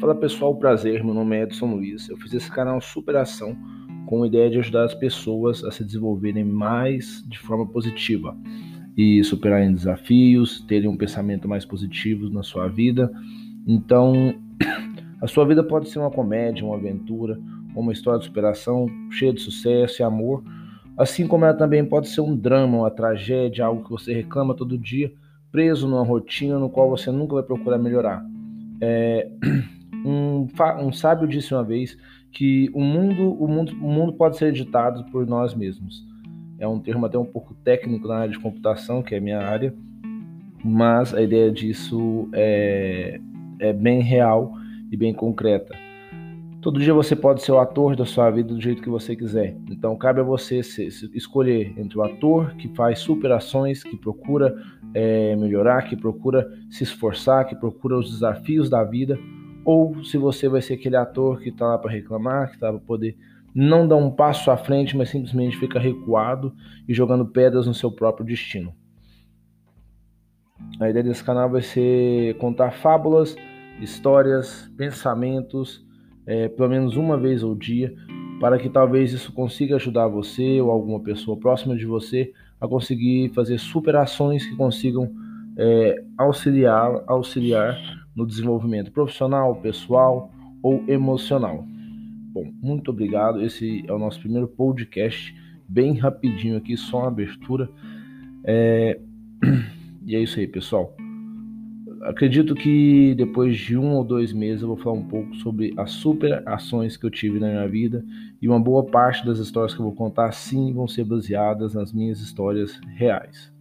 Fala pessoal, prazer, meu nome é Edson Luiz. Eu fiz esse canal Superação com a ideia de ajudar as pessoas a se desenvolverem mais de forma positiva e superarem desafios, terem um pensamento mais positivo na sua vida. Então, a sua vida pode ser uma comédia, uma aventura, uma história de superação cheia de sucesso e amor, assim como ela também pode ser um drama, uma tragédia, algo que você reclama todo dia, preso numa rotina no qual você nunca vai procurar melhorar. É... Um, sábio disse uma vez que o mundo, o mundo, o mundo pode ser editado por nós mesmos. É um termo até um pouco técnico na área de computação, que é a minha área, mas a ideia disso é, é bem real e bem concreta. Todo dia você pode ser o ator da sua vida do jeito que você quiser. Então cabe a você se, se escolher entre o ator que faz superações, que procura é, melhorar, que procura se esforçar, que procura os desafios da vida ou se você vai ser aquele ator que está lá para reclamar, que está para poder não dar um passo à frente, mas simplesmente fica recuado e jogando pedras no seu próprio destino. A ideia desse canal vai ser contar fábulas, histórias, pensamentos, é, pelo menos uma vez ao dia, para que talvez isso consiga ajudar você ou alguma pessoa próxima de você a conseguir fazer superações que consigam é, auxiliar, auxiliar no desenvolvimento profissional, pessoal ou emocional. Bom, muito obrigado. Esse é o nosso primeiro podcast, bem rapidinho aqui, só uma abertura. É... E é isso aí, pessoal. Acredito que depois de um ou dois meses eu vou falar um pouco sobre as super ações que eu tive na minha vida e uma boa parte das histórias que eu vou contar sim vão ser baseadas nas minhas histórias reais.